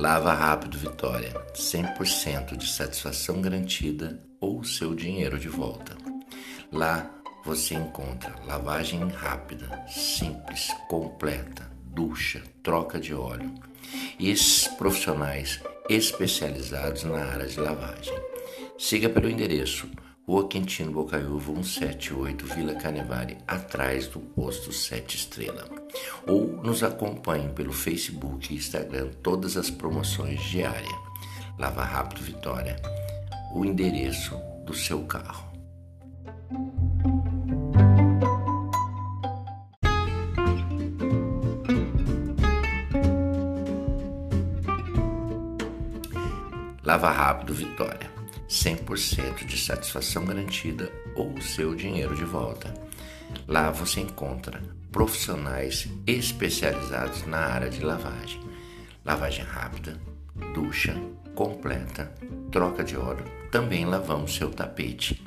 Lava Rápido Vitória, 100% de satisfação garantida ou seu dinheiro de volta. Lá você encontra lavagem rápida, simples, completa, ducha, troca de óleo e esses profissionais especializados na área de lavagem. Siga pelo endereço Rua Quintino Bocaiúva 178, Vila Canevari, atrás do posto 7 Estrela. Ou nos acompanhe pelo Facebook e Instagram todas as promoções diárias. Lava Rápido Vitória, o endereço do seu carro. Lava Rápido Vitória 100% de satisfação garantida ou seu dinheiro de volta. Lá você encontra profissionais especializados na área de lavagem. Lavagem rápida, ducha completa, troca de óleo. Também lavamos seu tapete.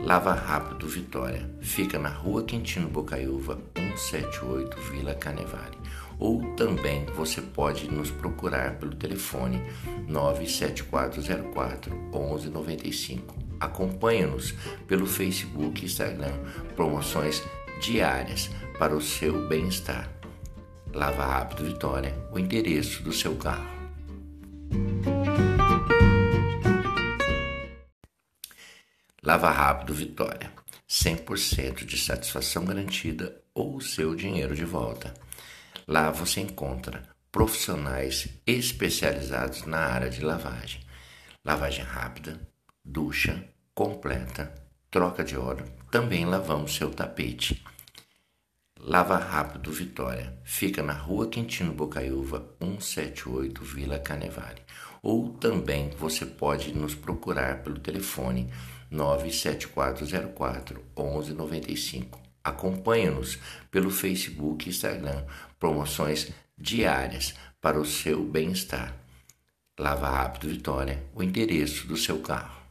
Lava Rápido Vitória. Fica na Rua Quintino Bocaiúva, 178, Vila Canevale ou também você pode nos procurar pelo telefone 97404 1195. Acompanhe-nos pelo Facebook e Instagram, promoções diárias para o seu bem-estar. Lava Rápido Vitória, o endereço do seu carro. Lava Rápido Vitória, 100% de satisfação garantida ou seu dinheiro de volta. Lá você encontra profissionais especializados na área de lavagem. Lavagem rápida, ducha completa, troca de óleo. Também lavamos seu tapete. Lava Rápido Vitória. Fica na Rua Quintino Bocaiúva, 178, Vila Canevale. Ou também você pode nos procurar pelo telefone 97404 1195 Acompanhe-nos pelo Facebook e Instagram, promoções diárias para o seu bem-estar. Lava Rápido Vitória, o endereço do seu carro.